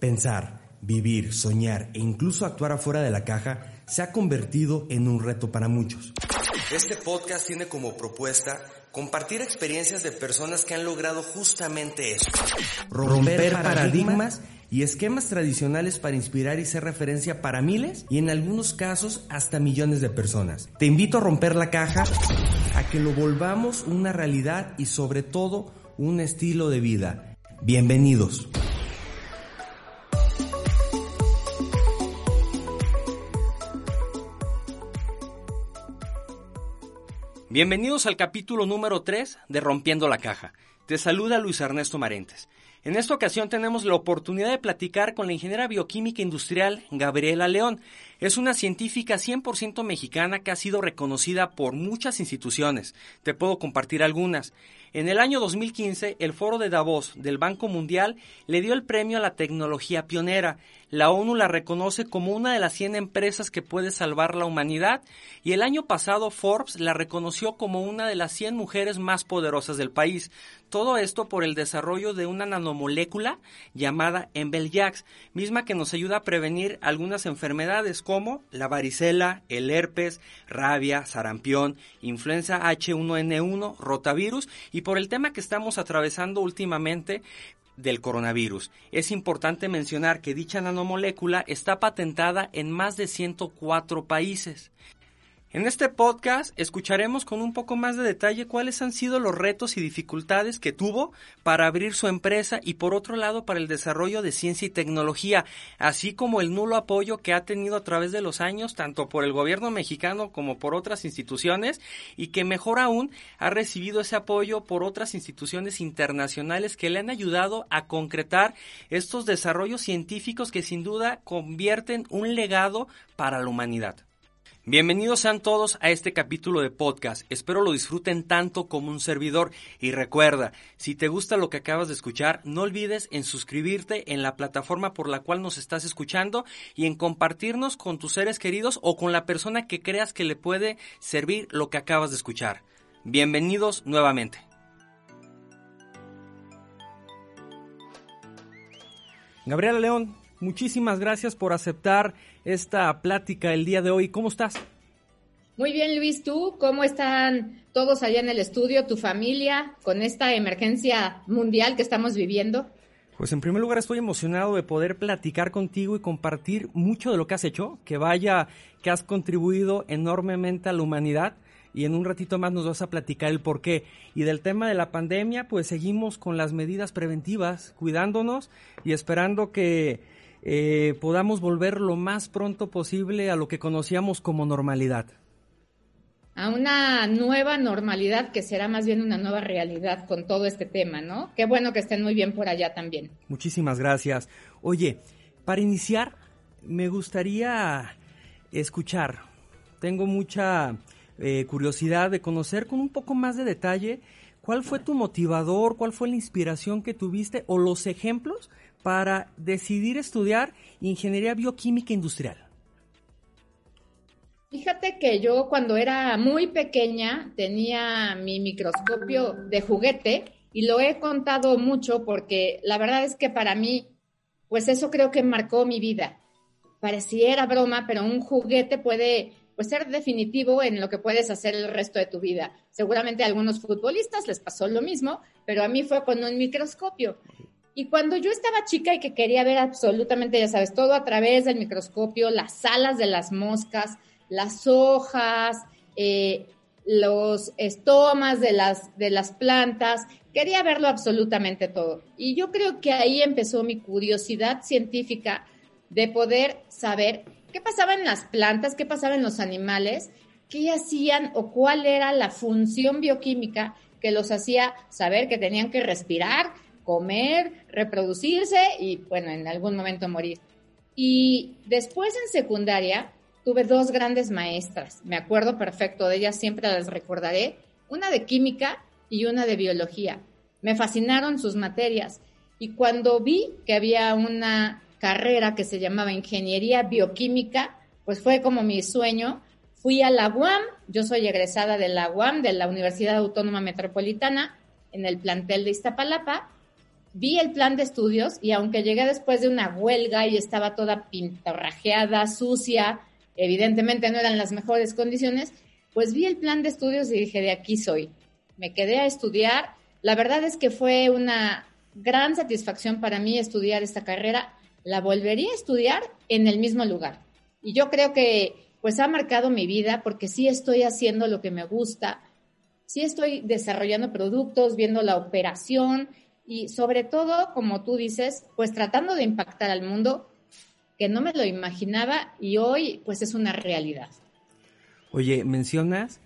Pensar, vivir, soñar e incluso actuar afuera de la caja se ha convertido en un reto para muchos. Este podcast tiene como propuesta compartir experiencias de personas que han logrado justamente eso. Romper, paradigmas y esquemas tradicionales para inspirar y ser referencia para miles y en algunos casos hasta millones de personas. Te invito a romper la caja, a que lo volvamos una realidad y sobre todo un estilo de vida. Bienvenidos. Bienvenidos al capítulo número 3 de Rompiendo la Caja. Te saluda Luis Ernesto Marentes. En esta ocasión tenemos la oportunidad de platicar con la ingeniera bioquímica industrial Gabriela León. Es una científica 100% mexicana que ha sido reconocida por muchas instituciones. Te puedo compartir algunas. En el año 2015, el Foro de Davos del Banco Mundial le dio el premio a la tecnología pionera. La ONU la reconoce como una de las 100 empresas que puede salvar la humanidad y el año pasado Forbes la reconoció como una de las 100 mujeres más poderosas del país. Todo esto por el desarrollo de una nanomolécula llamada Embeljax, misma que nos ayuda a prevenir algunas enfermedades como la varicela, el herpes, rabia, sarampión, influenza H1N1, rotavirus y por el tema que estamos atravesando últimamente del coronavirus. Es importante mencionar que dicha nanomolécula está patentada en más de 104 países. En este podcast escucharemos con un poco más de detalle cuáles han sido los retos y dificultades que tuvo para abrir su empresa y por otro lado para el desarrollo de ciencia y tecnología, así como el nulo apoyo que ha tenido a través de los años tanto por el gobierno mexicano como por otras instituciones y que mejor aún ha recibido ese apoyo por otras instituciones internacionales que le han ayudado a concretar estos desarrollos científicos que sin duda convierten un legado para la humanidad. Bienvenidos sean todos a este capítulo de podcast. Espero lo disfruten tanto como un servidor. Y recuerda, si te gusta lo que acabas de escuchar, no olvides en suscribirte en la plataforma por la cual nos estás escuchando y en compartirnos con tus seres queridos o con la persona que creas que le puede servir lo que acabas de escuchar. Bienvenidos nuevamente. Gabriela León, muchísimas gracias por aceptar esta plática el día de hoy. ¿Cómo estás? Muy bien, Luis, ¿tú? ¿Cómo están todos allá en el estudio, tu familia, con esta emergencia mundial que estamos viviendo? Pues en primer lugar estoy emocionado de poder platicar contigo y compartir mucho de lo que has hecho, que vaya, que has contribuido enormemente a la humanidad y en un ratito más nos vas a platicar el por qué. Y del tema de la pandemia, pues seguimos con las medidas preventivas, cuidándonos y esperando que eh, podamos volver lo más pronto posible a lo que conocíamos como normalidad. A una nueva normalidad que será más bien una nueva realidad con todo este tema, ¿no? Qué bueno que estén muy bien por allá también. Muchísimas gracias. Oye, para iniciar, me gustaría escuchar. Tengo mucha eh, curiosidad de conocer con un poco más de detalle cuál fue tu motivador, cuál fue la inspiración que tuviste o los ejemplos para decidir estudiar ingeniería bioquímica industrial? Fíjate que yo cuando era muy pequeña tenía mi microscopio de juguete y lo he contado mucho porque la verdad es que para mí, pues eso creo que marcó mi vida. Pareciera broma, pero un juguete puede pues, ser definitivo en lo que puedes hacer el resto de tu vida. Seguramente a algunos futbolistas les pasó lo mismo, pero a mí fue con un microscopio. Y cuando yo estaba chica y que quería ver absolutamente, ya sabes, todo a través del microscopio, las alas de las moscas, las hojas, eh, los estomas de las, de las plantas, quería verlo absolutamente todo. Y yo creo que ahí empezó mi curiosidad científica de poder saber qué pasaba en las plantas, qué pasaba en los animales, qué hacían o cuál era la función bioquímica que los hacía saber que tenían que respirar, comer, reproducirse y, bueno, en algún momento morir. Y después en secundaria tuve dos grandes maestras, me acuerdo perfecto de ellas, siempre las recordaré, una de química y una de biología. Me fascinaron sus materias y cuando vi que había una carrera que se llamaba Ingeniería Bioquímica, pues fue como mi sueño. Fui a la UAM, yo soy egresada de la UAM, de la Universidad Autónoma Metropolitana, en el plantel de Iztapalapa, vi el plan de estudios y aunque llegué después de una huelga y estaba toda pintorrajeada, sucia, evidentemente no eran las mejores condiciones, pues vi el plan de estudios y dije, de aquí soy. Me quedé a estudiar. La verdad es que fue una gran satisfacción para mí estudiar esta carrera. La volvería a estudiar en el mismo lugar. Y yo creo que pues ha marcado mi vida porque sí estoy haciendo lo que me gusta, sí estoy desarrollando productos, viendo la operación y sobre todo, como tú dices, pues tratando de impactar al mundo que no me lo imaginaba y hoy pues es una realidad. Oye, mencionas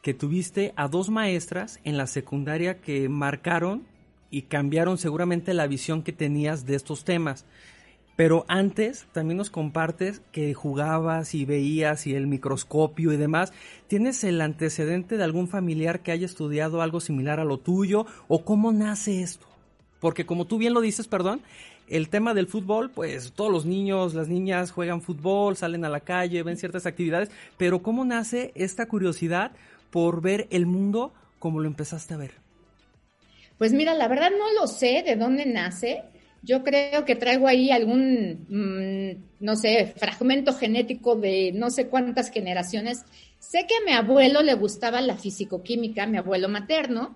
que tuviste a dos maestras en la secundaria que marcaron y cambiaron seguramente la visión que tenías de estos temas. Pero antes también nos compartes que jugabas y veías y el microscopio y demás. ¿Tienes el antecedente de algún familiar que haya estudiado algo similar a lo tuyo? ¿O cómo nace esto? Porque como tú bien lo dices, perdón, el tema del fútbol, pues todos los niños, las niñas juegan fútbol, salen a la calle, ven ciertas actividades, pero ¿cómo nace esta curiosidad por ver el mundo como lo empezaste a ver? Pues mira, la verdad no lo sé de dónde nace. Yo creo que traigo ahí algún, mm, no sé, fragmento genético de no sé cuántas generaciones. Sé que a mi abuelo le gustaba la fisicoquímica, mi abuelo materno,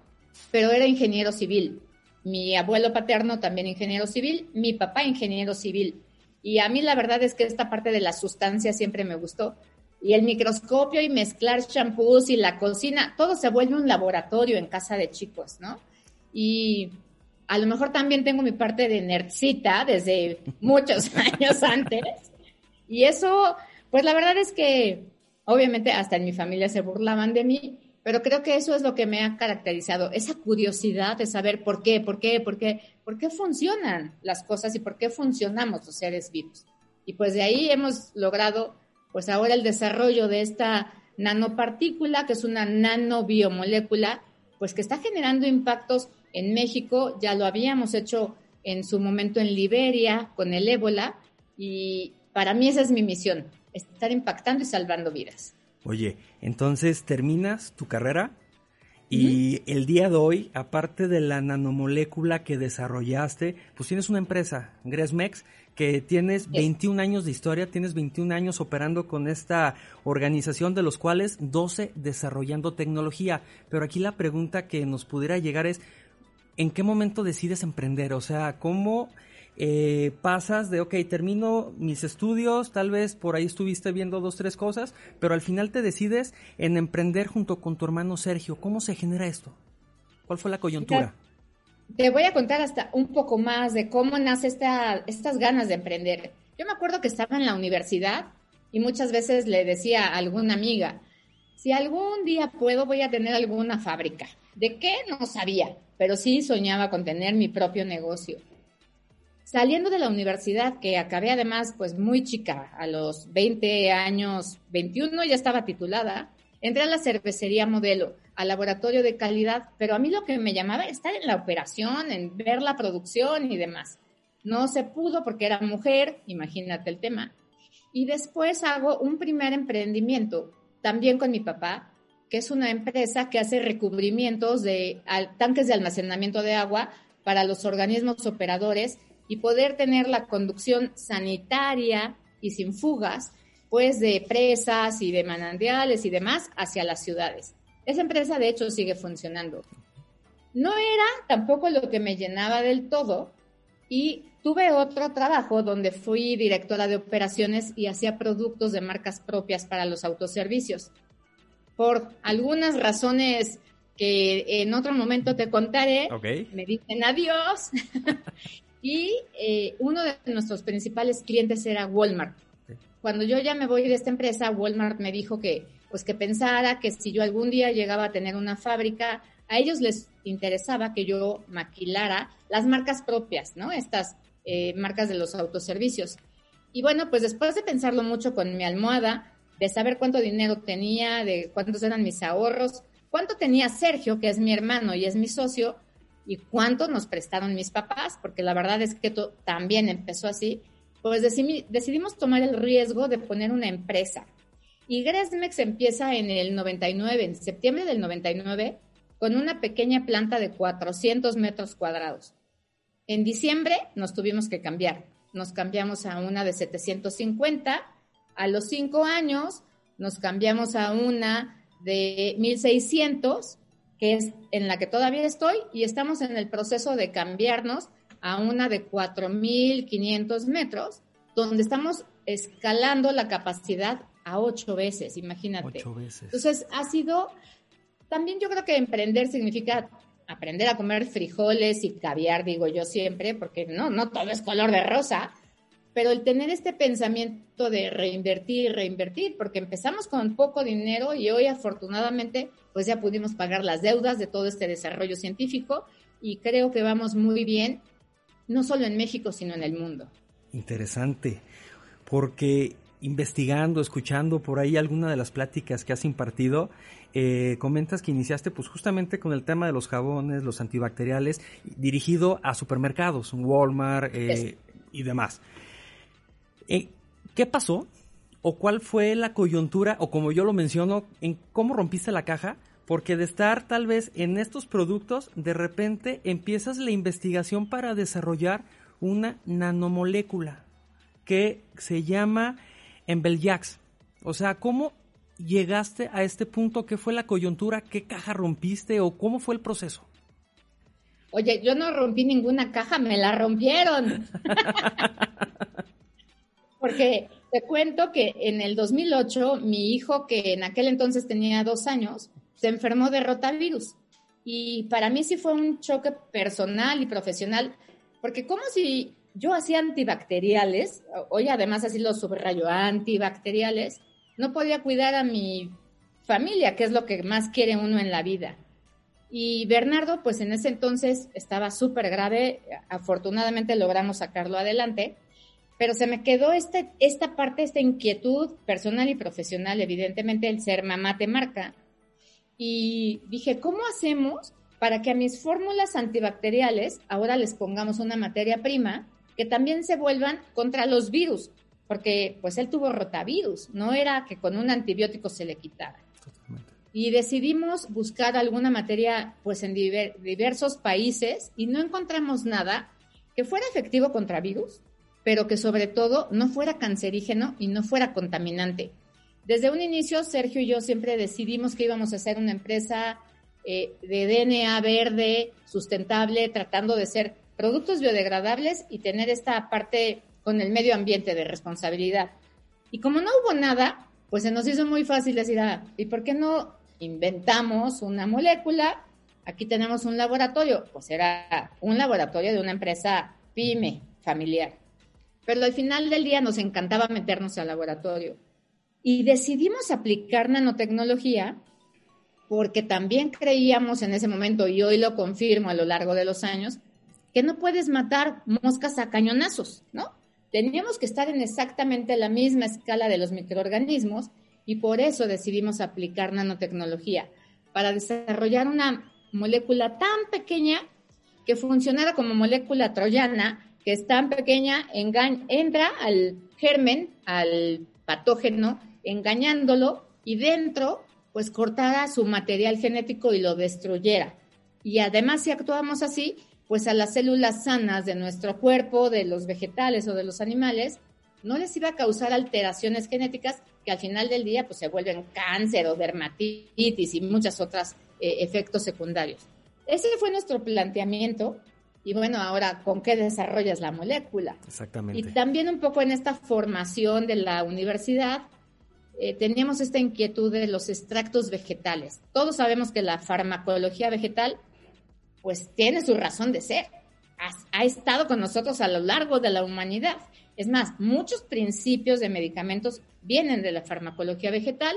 pero era ingeniero civil mi abuelo paterno también ingeniero civil, mi papá ingeniero civil. Y a mí la verdad es que esta parte de la sustancia siempre me gustó. Y el microscopio y mezclar shampoos y la cocina, todo se vuelve un laboratorio en casa de chicos, ¿no? Y a lo mejor también tengo mi parte de nerdcita desde muchos años antes. Y eso, pues la verdad es que obviamente hasta en mi familia se burlaban de mí, pero creo que eso es lo que me ha caracterizado, esa curiosidad de saber por qué, por qué, por qué, por qué funcionan las cosas y por qué funcionamos los seres vivos. Y pues de ahí hemos logrado, pues ahora el desarrollo de esta nanopartícula, que es una nanobiomolécula, pues que está generando impactos en México, ya lo habíamos hecho en su momento en Liberia con el ébola, y para mí esa es mi misión, estar impactando y salvando vidas. Oye, entonces terminas tu carrera y el día de hoy, aparte de la nanomolécula que desarrollaste, pues tienes una empresa, Gresmex, que tienes 21 años de historia, tienes 21 años operando con esta organización, de los cuales 12 desarrollando tecnología. Pero aquí la pregunta que nos pudiera llegar es, ¿en qué momento decides emprender? O sea, ¿cómo eh, pasas de, ok, termino mis estudios, tal vez por ahí estuviste viendo dos, tres cosas, pero al final te decides en emprender junto con tu hermano Sergio. ¿Cómo se genera esto? ¿Cuál fue la coyuntura? Te voy a contar hasta un poco más de cómo nace esta, estas ganas de emprender. Yo me acuerdo que estaba en la universidad y muchas veces le decía a alguna amiga, si algún día puedo voy a tener alguna fábrica. ¿De qué? No sabía, pero sí soñaba con tener mi propio negocio. Saliendo de la universidad, que acabé además pues muy chica, a los 20 años, 21 ya estaba titulada, entré a la cervecería modelo, al laboratorio de calidad, pero a mí lo que me llamaba era estar en la operación, en ver la producción y demás. No se pudo porque era mujer, imagínate el tema. Y después hago un primer emprendimiento, también con mi papá, que es una empresa que hace recubrimientos de tanques de almacenamiento de agua para los organismos operadores y poder tener la conducción sanitaria y sin fugas, pues de presas y de manantiales y demás hacia las ciudades. Esa empresa de hecho sigue funcionando. No era tampoco lo que me llenaba del todo y tuve otro trabajo donde fui directora de operaciones y hacía productos de marcas propias para los autoservicios. Por algunas razones que en otro momento te contaré, me dicen adiós Y eh, uno de nuestros principales clientes era Walmart. Cuando yo ya me voy de esta empresa, Walmart me dijo que, pues que pensara que si yo algún día llegaba a tener una fábrica, a ellos les interesaba que yo maquilara las marcas propias, ¿no? Estas eh, marcas de los autoservicios. Y bueno, pues después de pensarlo mucho con mi almohada, de saber cuánto dinero tenía, de cuántos eran mis ahorros, cuánto tenía Sergio, que es mi hermano y es mi socio, y cuánto nos prestaron mis papás, porque la verdad es que también empezó así, pues decidimos tomar el riesgo de poner una empresa. Y Gresmex empieza en el 99, en septiembre del 99, con una pequeña planta de 400 metros cuadrados. En diciembre nos tuvimos que cambiar. Nos cambiamos a una de 750. A los cinco años nos cambiamos a una de 1600, que es en la que todavía estoy, y estamos en el proceso de cambiarnos a una de 4500 metros, donde estamos escalando la capacidad a ocho veces, imagínate. Ocho veces. Entonces, ha sido, también yo creo que emprender significa aprender a comer frijoles y caviar, digo yo siempre, porque no, no todo es color de rosa, pero el tener este pensamiento de reinvertir, reinvertir, porque empezamos con poco dinero y hoy afortunadamente pues ya pudimos pagar las deudas de todo este desarrollo científico y creo que vamos muy bien, no solo en México, sino en el mundo. Interesante, porque investigando, escuchando por ahí alguna de las pláticas que has impartido, eh, comentas que iniciaste pues justamente con el tema de los jabones, los antibacteriales, dirigido a supermercados, Walmart eh, y demás. Eh, ¿Qué pasó? ¿O cuál fue la coyuntura, o como yo lo menciono, en cómo rompiste la caja? Porque de estar tal vez en estos productos, de repente empiezas la investigación para desarrollar una nanomolécula que se llama Embeljax. O sea, ¿cómo llegaste a este punto? ¿Qué fue la coyuntura? ¿Qué caja rompiste o cómo fue el proceso? Oye, yo no rompí ninguna caja, me la rompieron. Porque te cuento que en el 2008 mi hijo, que en aquel entonces tenía dos años, se enfermó de rotavirus. Y para mí sí fue un choque personal y profesional, porque como si yo hacía antibacteriales, hoy además así lo subrayo, antibacteriales, no podía cuidar a mi familia, que es lo que más quiere uno en la vida. Y Bernardo, pues en ese entonces estaba súper grave, afortunadamente logramos sacarlo adelante, pero se me quedó este, esta parte, esta inquietud personal y profesional, evidentemente el ser mamá te marca. Y dije, ¿cómo hacemos para que a mis fórmulas antibacteriales ahora les pongamos una materia prima que también se vuelvan contra los virus? Porque pues él tuvo rotavirus, no era que con un antibiótico se le quitara. Y decidimos buscar alguna materia pues en diversos países y no encontramos nada que fuera efectivo contra virus, pero que sobre todo no fuera cancerígeno y no fuera contaminante. Desde un inicio, Sergio y yo siempre decidimos que íbamos a hacer una empresa eh, de DNA verde, sustentable, tratando de ser productos biodegradables y tener esta parte con el medio ambiente de responsabilidad. Y como no hubo nada, pues se nos hizo muy fácil decir, ah, ¿y por qué no inventamos una molécula? Aquí tenemos un laboratorio, pues era un laboratorio de una empresa pyme, familiar. Pero al final del día nos encantaba meternos al laboratorio. Y decidimos aplicar nanotecnología porque también creíamos en ese momento, y hoy lo confirmo a lo largo de los años, que no puedes matar moscas a cañonazos, ¿no? Teníamos que estar en exactamente la misma escala de los microorganismos y por eso decidimos aplicar nanotecnología, para desarrollar una molécula tan pequeña que funcionara como molécula troyana que es tan pequeña, entra al germen, al patógeno, engañándolo y dentro, pues cortara su material genético y lo destruyera. Y además, si actuamos así, pues a las células sanas de nuestro cuerpo, de los vegetales o de los animales, no les iba a causar alteraciones genéticas que al final del día pues se vuelven cáncer o dermatitis y muchos otros eh, efectos secundarios. Ese fue nuestro planteamiento y bueno, ahora, ¿con qué desarrollas la molécula? Exactamente. Y también un poco en esta formación de la universidad, eh, teníamos esta inquietud de los extractos vegetales. Todos sabemos que la farmacología vegetal, pues tiene su razón de ser. ha estado con nosotros a lo largo de la humanidad. Es más, muchos principios de medicamentos vienen de la farmacología vegetal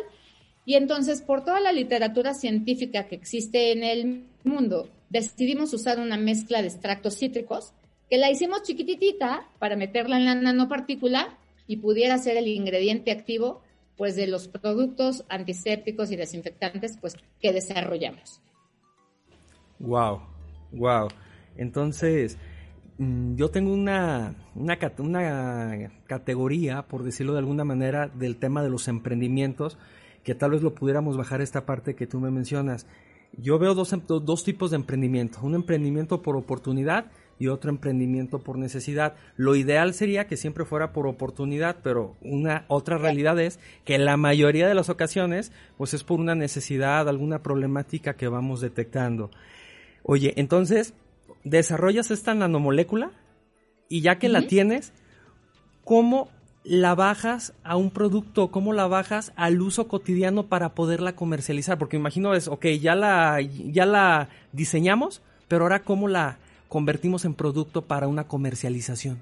y entonces por toda la literatura científica que existe en el mundo, decidimos usar una mezcla de extractos cítricos que la hicimos chiquititita para meterla en la nanopartícula y pudiera ser el ingrediente activo pues de los productos antisépticos y desinfectantes pues que desarrollamos. Wow, wow. Entonces, mm, yo tengo una, una, una categoría, por decirlo de alguna manera, del tema de los emprendimientos, que tal vez lo pudiéramos bajar esta parte que tú me mencionas. Yo veo dos, dos tipos de emprendimiento. Un emprendimiento por oportunidad y otro emprendimiento por necesidad. Lo ideal sería que siempre fuera por oportunidad, pero una otra realidad es que la mayoría de las ocasiones pues es por una necesidad, alguna problemática que vamos detectando. Oye, entonces desarrollas esta nanomolécula y ya que la tienes, ¿cómo la bajas a un producto, cómo la bajas al uso cotidiano para poderla comercializar? Porque imagino es, ok, ya la, ya la diseñamos, pero ahora cómo la convertimos en producto para una comercialización.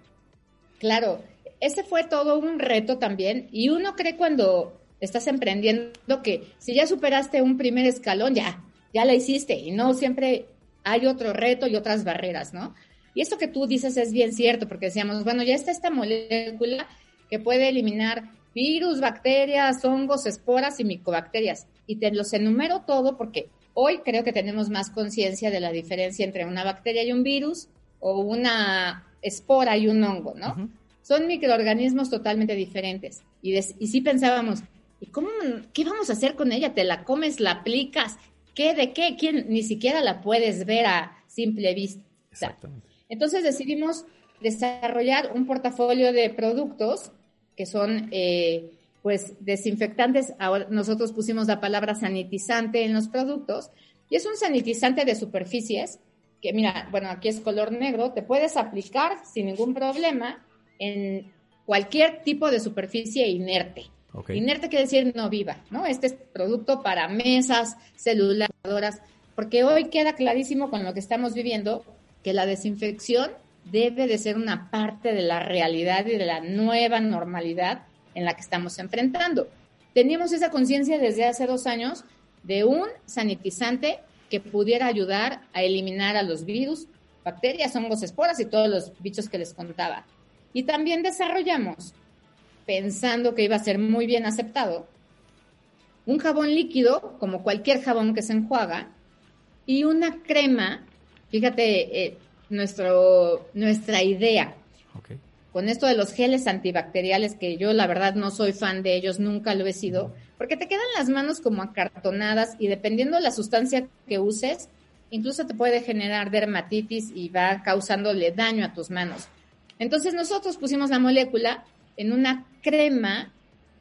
Claro, ese fue todo un reto también y uno cree cuando estás emprendiendo que si ya superaste un primer escalón, ya, ya la hiciste y no siempre hay otro reto y otras barreras, ¿no? Y esto que tú dices es bien cierto, porque decíamos, bueno, ya está esta molécula que puede eliminar virus, bacterias, hongos, esporas y micobacterias. Y te los enumero todo porque hoy creo que tenemos más conciencia de la diferencia entre una bacteria y un virus o una espora y un hongo, ¿no? Son microorganismos totalmente diferentes. Y, y sí pensábamos, ¿y cómo, qué vamos a hacer con ella? ¿Te la comes, la aplicas? ¿Qué de qué? ¿Quién? Ni siquiera la puedes ver a simple vista. Exactamente. Entonces decidimos desarrollar un portafolio de productos que son eh, pues desinfectantes. Ahora nosotros pusimos la palabra sanitizante en los productos y es un sanitizante de superficies que mira, bueno, aquí es color negro, te puedes aplicar sin ningún problema en cualquier tipo de superficie inerte. Inerte quiere decir no viva, ¿no? Este es producto para mesas, celulares, porque hoy queda clarísimo con lo que estamos viviendo que la desinfección debe de ser una parte de la realidad y de la nueva normalidad en la que estamos enfrentando. Teníamos esa conciencia desde hace dos años de un sanitizante que pudiera ayudar a eliminar a los virus, bacterias, hongos, esporas y todos los bichos que les contaba. Y también desarrollamos, pensando que iba a ser muy bien aceptado, un jabón líquido, como cualquier jabón que se enjuaga, y una crema, fíjate, eh, nuestro, nuestra idea. Con esto de los geles antibacteriales, que yo la verdad no soy fan de ellos, nunca lo he sido, porque te quedan las manos como acartonadas y dependiendo de la sustancia que uses, incluso te puede generar dermatitis y va causándole daño a tus manos. Entonces nosotros pusimos la molécula en una crema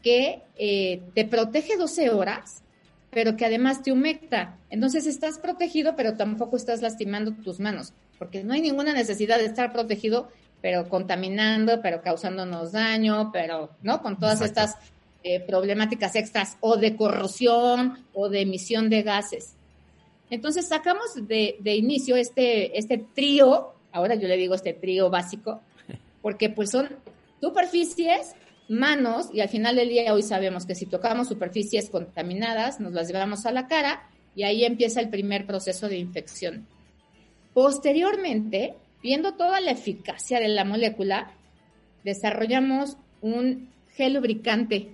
que eh, te protege 12 horas, pero que además te humecta. Entonces estás protegido, pero tampoco estás lastimando tus manos porque no hay ninguna necesidad de estar protegido, pero contaminando, pero causándonos daño, pero, ¿no? Con todas estas eh, problemáticas extras o de corrosión o de emisión de gases. Entonces sacamos de, de inicio este, este trío, ahora yo le digo este trío básico, porque pues son superficies, manos, y al final del día hoy sabemos que si tocamos superficies contaminadas, nos las llevamos a la cara y ahí empieza el primer proceso de infección. Posteriormente, viendo toda la eficacia de la molécula, desarrollamos un gel lubricante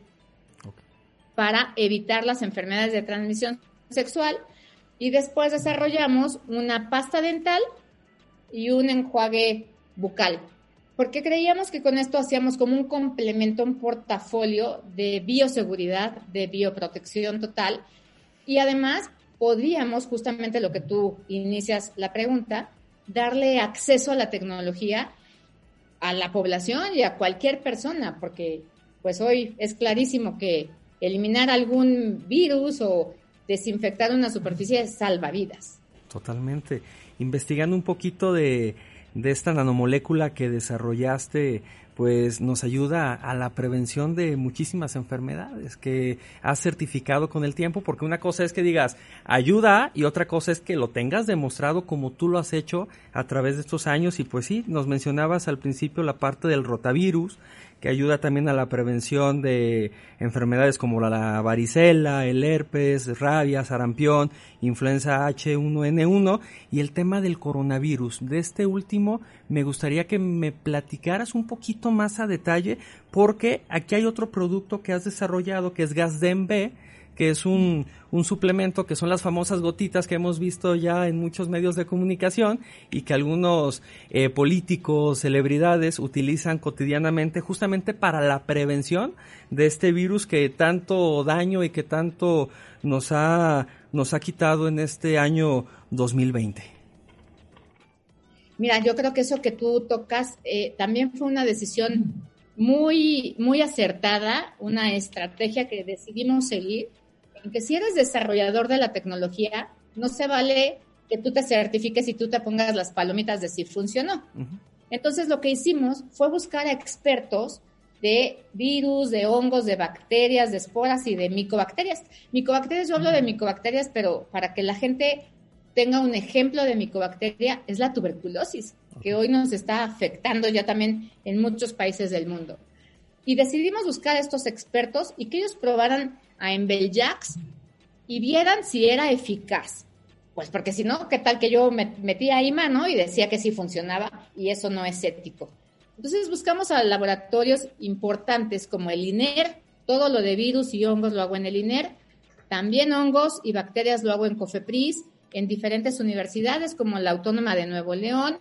para evitar las enfermedades de transmisión sexual. Y después desarrollamos una pasta dental y un enjuague bucal, porque creíamos que con esto hacíamos como un complemento, un portafolio de bioseguridad, de bioprotección total. Y además podríamos, justamente lo que tú inicias la pregunta, darle acceso a la tecnología a la población y a cualquier persona, porque pues hoy es clarísimo que eliminar algún virus o desinfectar una superficie salva vidas. Totalmente. Investigando un poquito de, de esta nanomolécula que desarrollaste pues nos ayuda a la prevención de muchísimas enfermedades que has certificado con el tiempo, porque una cosa es que digas ayuda y otra cosa es que lo tengas demostrado como tú lo has hecho a través de estos años. Y pues sí, nos mencionabas al principio la parte del rotavirus, que ayuda también a la prevención de enfermedades como la varicela, el herpes, rabia, sarampión, influenza H1N1 y el tema del coronavirus. De este último me gustaría que me platicaras un poquito más a detalle porque aquí hay otro producto que has desarrollado que es Gasden B que es un, un, suplemento que son las famosas gotitas que hemos visto ya en muchos medios de comunicación y que algunos eh, políticos, celebridades utilizan cotidianamente justamente para la prevención de este virus que tanto daño y que tanto nos ha, nos ha quitado en este año 2020. Mira, yo creo que eso que tú tocas eh, también fue una decisión muy, muy acertada, una estrategia que decidimos seguir, en que si eres desarrollador de la tecnología, no se vale que tú te certifiques y tú te pongas las palomitas de si funcionó. Entonces lo que hicimos fue buscar a expertos de virus, de hongos, de bacterias, de esporas y de micobacterias. Micobacterias, yo hablo de micobacterias, pero para que la gente tenga un ejemplo de micobacteria, es la tuberculosis, que hoy nos está afectando ya también en muchos países del mundo. Y decidimos buscar a estos expertos y que ellos probaran a Embeljax y vieran si era eficaz. Pues porque si no, ¿qué tal que yo metía ahí mano y decía que sí funcionaba y eso no es ético? Entonces buscamos a laboratorios importantes como el INER, todo lo de virus y hongos lo hago en el INER, también hongos y bacterias lo hago en COFEPRIS, en diferentes universidades como la Autónoma de Nuevo León,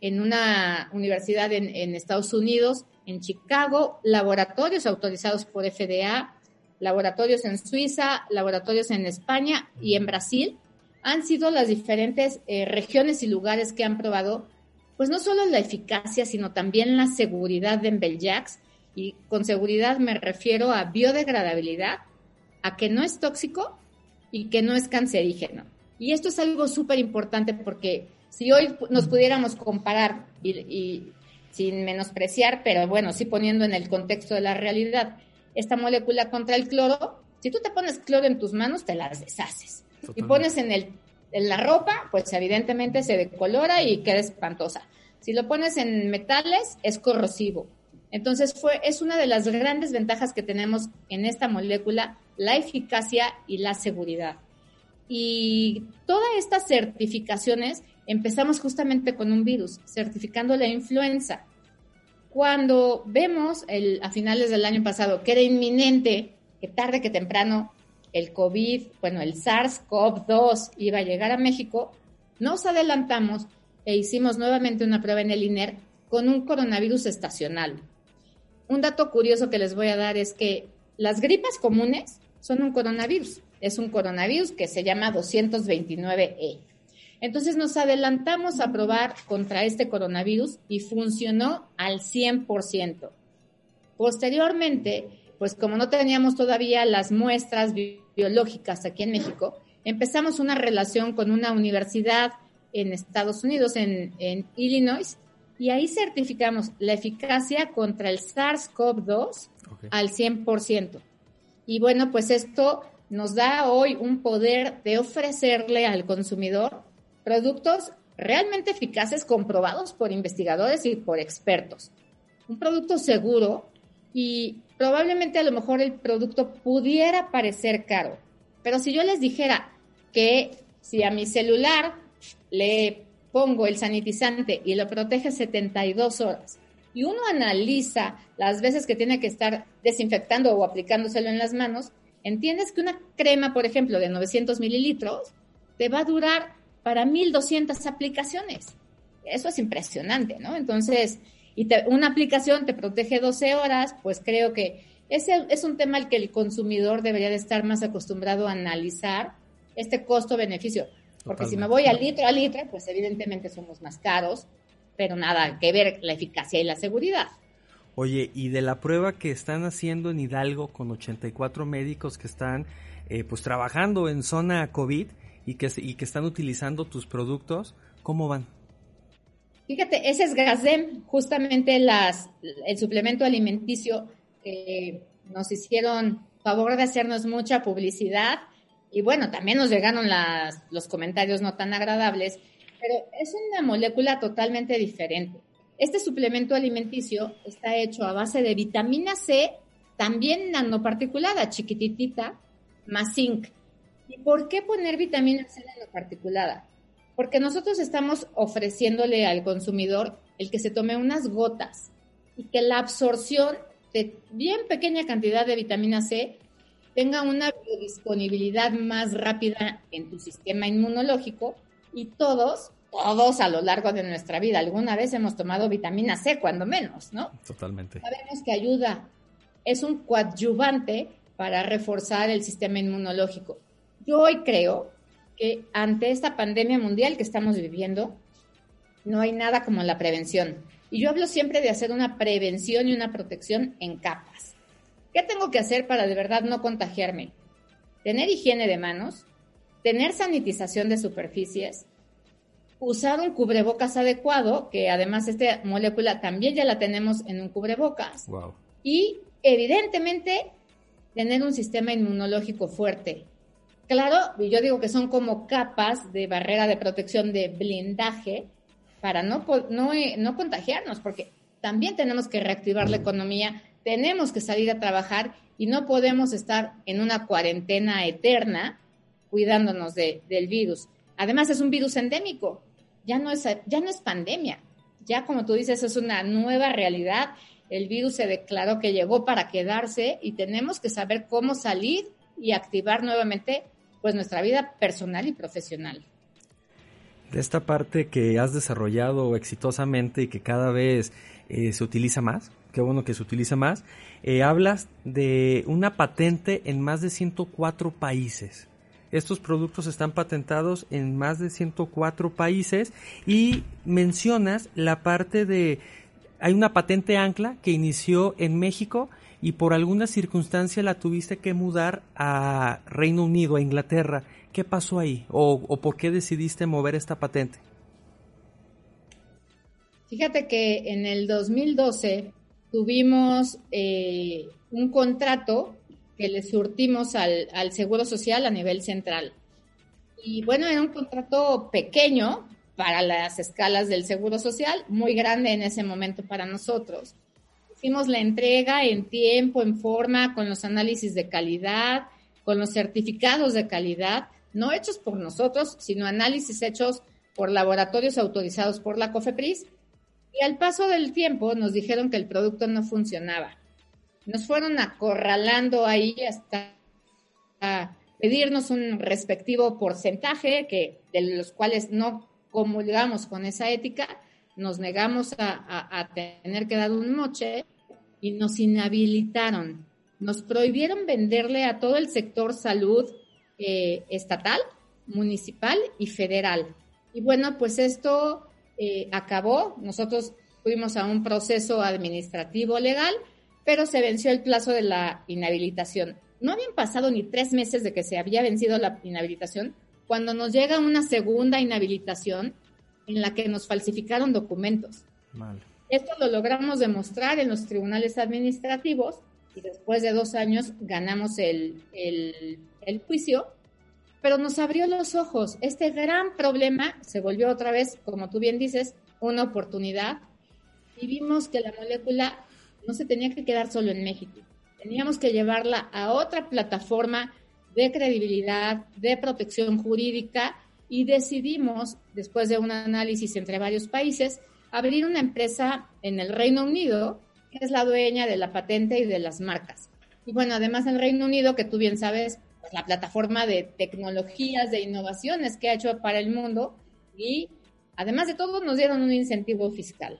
en una universidad en, en Estados Unidos, en Chicago, laboratorios autorizados por FDA, laboratorios en Suiza, laboratorios en España y en Brasil, han sido las diferentes eh, regiones y lugares que han probado, pues no solo la eficacia, sino también la seguridad de Embeljax. Y con seguridad me refiero a biodegradabilidad, a que no es tóxico y que no es cancerígeno. Y esto es algo súper importante porque si hoy nos pudiéramos comparar y, sin menospreciar, pero bueno, sí poniendo en el contexto de la realidad, esta molécula contra el cloro, si tú te pones cloro en tus manos, te las deshaces y pones en, el, en la ropa, pues evidentemente se decolora y queda espantosa. Si lo pones en metales, es corrosivo. Entonces fue, es una de las grandes ventajas que tenemos en esta molécula, la eficacia y la seguridad. Y todas estas certificaciones empezamos justamente con un virus, certificando la influenza. Cuando vemos el, a finales del año pasado que era inminente, que tarde que temprano el COVID, bueno, el SARS-CoV-2 iba a llegar a México, nos adelantamos e hicimos nuevamente una prueba en el INER con un coronavirus estacional. Un dato curioso que les voy a dar es que las gripas comunes son un coronavirus. Es un coronavirus que se llama 229E. Entonces nos adelantamos a probar contra este coronavirus y funcionó al 100%. Posteriormente, pues como no teníamos todavía las muestras biológicas aquí en México, empezamos una relación con una universidad en Estados Unidos, en, Illinois, y ahí certificamos la eficacia contra el SARS-CoV-2 al 100%. Y bueno, pues esto nos da hoy un poder de ofrecerle al consumidor productos realmente eficaces comprobados por investigadores y por expertos. Un producto seguro y probablemente a lo mejor el producto pudiera parecer caro, pero si yo les dijera que si a mi celular le pongo el sanitizante y lo protege 72 horas y uno analiza las veces que tiene que estar desinfectando o aplicándoselo en las manos, entiendes que una crema, por ejemplo, de 900 mililitros, te va a durar para 1200 aplicaciones. Eso es impresionante, ¿no? Entonces, y una aplicación te protege 12 horas, pues creo que ese es un tema al que el consumidor debería de estar más acostumbrado a analizar este costo-beneficio. Porque si me voy a litro a litro, pues evidentemente somos más caros, pero nada que ver la eficacia y la seguridad. Oye, y de la prueba que están haciendo en Hidalgo con 84 médicos que están eh, pues trabajando en zona COVID y que, y que están utilizando tus productos, ¿cómo van? Fíjate, ese es Gazem, justamente las, el suplemento alimenticio que nos hicieron favor de hacernos mucha publicidad y bueno, también nos llegaron las, los comentarios no tan agradables, pero es una molécula totalmente diferente. Este suplemento alimenticio está hecho a base de vitamina C, también nanoparticulada, chiquititita, más zinc. ¿Y por qué poner vitamina C nanoparticulada? porque nosotros estamos ofreciéndole al consumidor el que se tome unas gotas y que la absorción de bien pequeña cantidad de vitamina C tenga una disponibilidad más rápida en tu sistema inmunológico y todos, todos a lo largo de nuestra vida, alguna vez hemos tomado vitamina C, cuando menos, ¿no? Totalmente. Sabemos que ayuda, es un coadyuvante para reforzar el sistema inmunológico. Yo hoy creo que ante esta pandemia mundial que estamos viviendo, no hay nada como la prevención. Y yo hablo siempre de hacer una prevención y una protección en capas. ¿Qué tengo que hacer para de verdad no contagiarme? Tener higiene de manos, tener sanitización de superficies, usar un cubrebocas adecuado, que además esta molécula también ya la tenemos en un cubrebocas. Y evidentemente tener un sistema inmunológico fuerte. Claro, yo digo que son como capas de barrera de protección de blindaje para no, no, eh, no contagiarnos, porque también tenemos que reactivar la economía, tenemos que salir a trabajar y no podemos estar en una cuarentena eterna cuidándonos del virus. Además es un virus endémico, ya no, es, ya no es pandemia, ya como tú dices es una nueva realidad, el virus se declaró que llegó para quedarse y tenemos que saber cómo salir y activar nuevamente pues nuestra vida personal y profesional. De esta parte que has desarrollado exitosamente y que cada vez eh, se utiliza más, qué bueno que se utiliza más, eh, hablas de una patente en más de 104 países. Estos productos están patentados en más de 104 países y mencionas la parte de hay una patente ancla que inició en México y por alguna circunstancia la tuviste que mudar a Reino Unido, a Inglaterra. ¿Qué pasó ahí? ¿O, por qué decidiste mover esta patente? Fíjate que en el 2012 tuvimos eh, un contrato que le surtimos al, al Seguro Social a nivel central. Y bueno, era un contrato pequeño, para las escalas del Seguro Social, muy grande en ese momento para nosotros. Hicimos la entrega en tiempo, en forma, con los análisis de calidad, con los certificados de calidad, no hechos por nosotros, sino análisis hechos por laboratorios autorizados por la COFEPRIS. Y al paso del tiempo nos dijeron que el producto no funcionaba. Nos fueron acorralando ahí hasta pedirnos un respectivo porcentaje que de los cuales no comulgamos con esa ética, nos negamos a, tener que dar un moche y nos inhabilitaron. Nos prohibieron venderle a todo el sector salud eh, estatal, municipal y federal. Y bueno, pues esto eh, acabó. Nosotros fuimos a un proceso administrativo legal, pero se venció el plazo de la inhabilitación. No habían pasado ni tres meses de que se había vencido la inhabilitación cuando nos llega una segunda inhabilitación en la que nos falsificaron documentos. Esto lo logramos demostrar en los tribunales administrativos y después de dos años ganamos el, el juicio, pero nos abrió los ojos. Este gran problema se volvió otra vez, como tú bien dices, una oportunidad y vimos que la molécula no se tenía que quedar solo en México. Teníamos que llevarla a otra plataforma de credibilidad, de protección jurídica y decidimos, después de un análisis entre varios países, abrir una empresa en el Reino Unido que es la dueña de la patente y de las marcas. Y bueno, además el Reino Unido, que tú bien sabes, pues, la plataforma de tecnologías, de innovaciones que ha hecho para el mundo y además de todo nos dieron un incentivo fiscal.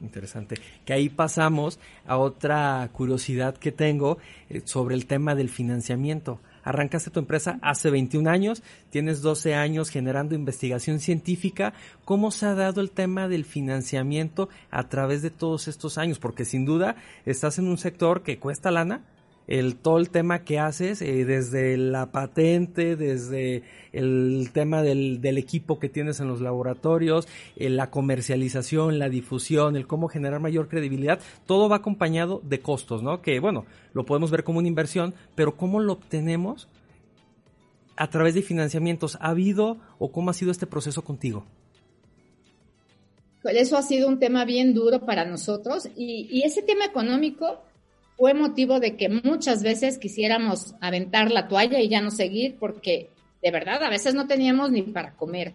Interesante. Que ahí pasamos a otra curiosidad que tengo eh, sobre el tema del financiamiento arrancaste tu empresa hace 21 años, tienes 12 años generando investigación científica. ¿Cómo se ha dado el tema del financiamiento a través de todos estos años? Porque sin duda estás en un sector que cuesta lana, el todo el tema que haces, eh, desde la patente, desde el tema del, del equipo que tienes en los laboratorios, eh, la comercialización, la difusión, el cómo generar mayor credibilidad, todo va acompañado de costos, ¿no? Que bueno, lo podemos ver como una inversión, pero ¿cómo lo obtenemos? A través de financiamientos. ¿Ha habido o cómo ha sido este proceso contigo? Eso ha sido un tema bien duro para nosotros y, y ese tema económico fue motivo de que muchas veces quisiéramos aventar la toalla y ya no seguir porque de verdad a veces no teníamos ni para comer.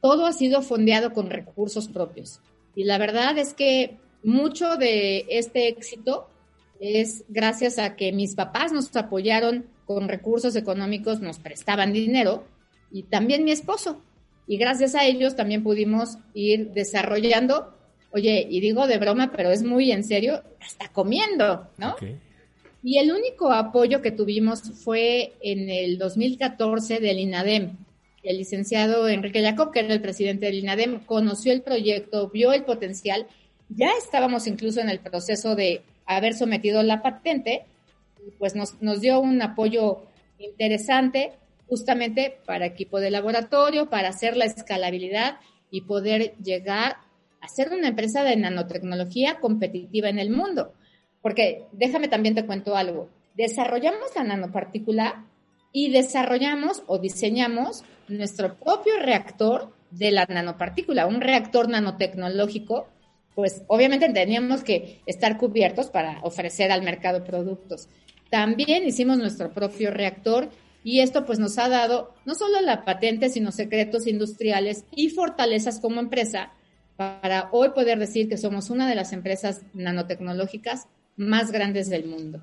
Todo ha sido fondeado con recursos propios. Y la verdad es que mucho de este éxito es gracias a que mis papás nos apoyaron con recursos económicos, nos prestaban dinero y también mi esposo. Y gracias a ellos también pudimos ir desarrollando Oye, y digo de broma, pero es muy en serio, hasta comiendo, ¿no? Y el único apoyo que tuvimos fue en el 2014 del INADEM, el licenciado Enrique Jacob, que era el presidente del INADEM, conoció el proyecto, vio el potencial. Ya estábamos incluso en el proceso de haber sometido la patente, pues nos, nos dio un apoyo interesante justamente para equipo de laboratorio, para hacer la escalabilidad y poder llegar a ser una empresa de nanotecnología competitiva en el mundo. Porque déjame también te cuento algo. Desarrollamos la nanopartícula y desarrollamos o diseñamos nuestro propio reactor de la nanopartícula, un reactor nanotecnológico, pues obviamente teníamos que estar cubiertos para ofrecer al mercado productos. También hicimos nuestro propio reactor y esto pues nos ha dado no solo la patente, sino secretos industriales y fortalezas como empresa para hoy poder decir que somos una de las empresas nanotecnológicas más grandes del mundo.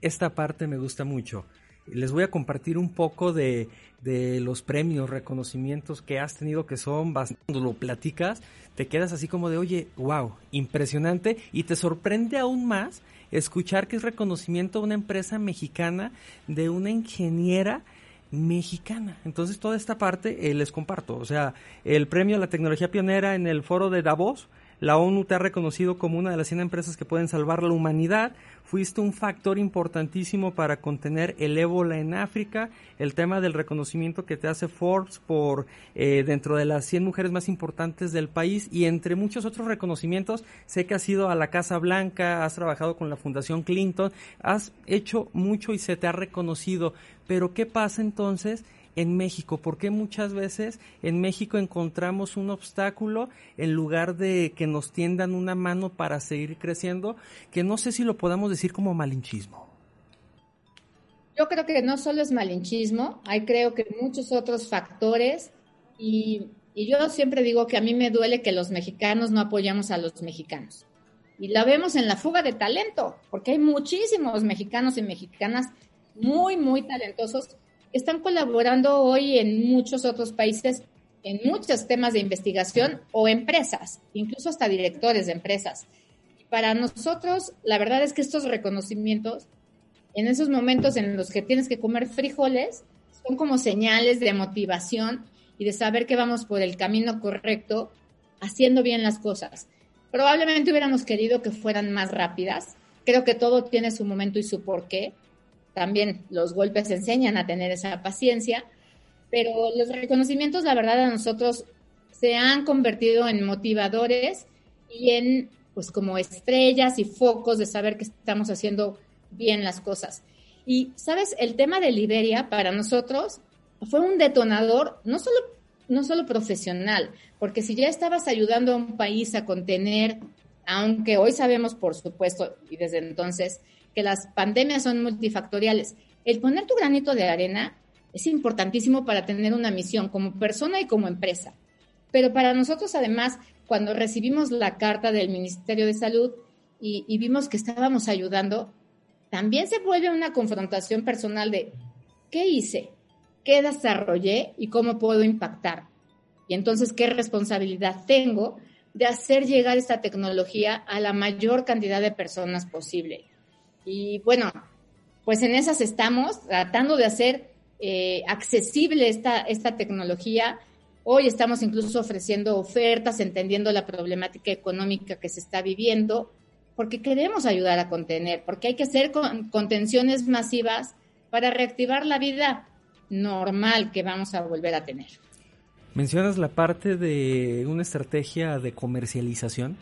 Esta parte me gusta mucho les voy a compartir un poco de, los premios, reconocimientos que has tenido que son bastante, cuando lo platicas, te quedas así como de, oye, wow, impresionante y te sorprende aún más escuchar que es reconocimiento a una empresa mexicana de una ingeniera mexicana. Entonces toda esta parte eh, les comparto, o sea, el premio a la tecnología pionera en el foro de Davos, la ONU te ha reconocido como una de las 100 empresas que pueden salvar la humanidad. Fuiste un factor importantísimo para contener el ébola en África. El tema del reconocimiento que te hace Forbes por eh, dentro de las 100 mujeres más importantes del país y entre muchos otros reconocimientos. Sé que has ido a la Casa Blanca, has trabajado con la Fundación Clinton, has hecho mucho y se te ha reconocido. Pero ¿qué pasa entonces? En México? ¿Por qué muchas veces en México encontramos un obstáculo en lugar de que nos tiendan una mano para seguir creciendo? Que no sé si lo podamos decir como malinchismo. Yo creo que no solo es malinchismo, hay creo que muchos otros factores y, y yo siempre digo que a mí me duele que los mexicanos no apoyamos a los mexicanos. Y la vemos en la fuga de talento, porque hay muchísimos mexicanos y mexicanas muy, muy talentosos están colaborando hoy en muchos otros países en muchos temas de investigación o empresas, incluso hasta directores de empresas. Para nosotros, la verdad es que estos reconocimientos, en esos momentos en los que tienes que comer frijoles, son como señales de motivación y de saber que vamos por el camino correcto, haciendo bien las cosas. Probablemente hubiéramos querido que fueran más rápidas. Creo que todo tiene su momento y su porqué también los golpes enseñan a tener esa paciencia, pero los reconocimientos, la verdad, a nosotros se han convertido en motivadores y en, pues, como estrellas y focos de saber que estamos haciendo bien las cosas. Y, ¿sabes? El tema de Liberia para nosotros fue un detonador, no solo, no solo profesional, porque si ya estabas ayudando a un país a contener, aunque hoy sabemos, por supuesto, y desde entonces, que las pandemias son multifactoriales. El poner tu granito de arena es importantísimo para tener una misión como persona y como empresa. Pero para nosotros, además, cuando recibimos la carta del Ministerio de Salud y, vimos que estábamos ayudando, también se vuelve una confrontación personal de qué hice, qué desarrollé y cómo puedo impactar. Y entonces, ¿qué responsabilidad tengo de hacer llegar esta tecnología a la mayor cantidad de personas posible? Y bueno, pues en esas estamos tratando de hacer eh, accesible esta, esta tecnología. Hoy estamos incluso ofreciendo ofertas, entendiendo la problemática económica que se está viviendo, porque queremos ayudar a contener, porque hay que hacer contenciones masivas para reactivar la vida normal que vamos a volver a tener. Mencionas la parte de una estrategia de comercialización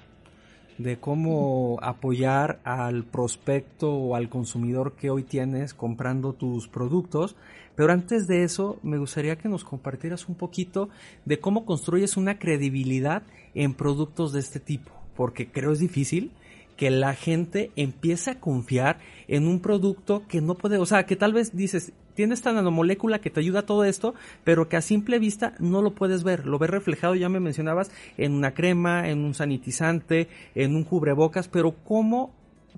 de cómo apoyar al prospecto o al consumidor que hoy tienes comprando tus productos. Pero antes de eso, me gustaría que nos compartieras un poquito de cómo construyes una credibilidad en productos de este tipo, porque creo es difícil que la gente empiece a confiar en un producto que no puede, o sea, que tal vez dices, tiene esta nanomolécula que te ayuda a todo esto, pero que a simple vista no lo puedes ver. Lo ves reflejado, ya me mencionabas, en una crema, en un sanitizante, en un cubrebocas, pero ¿cómo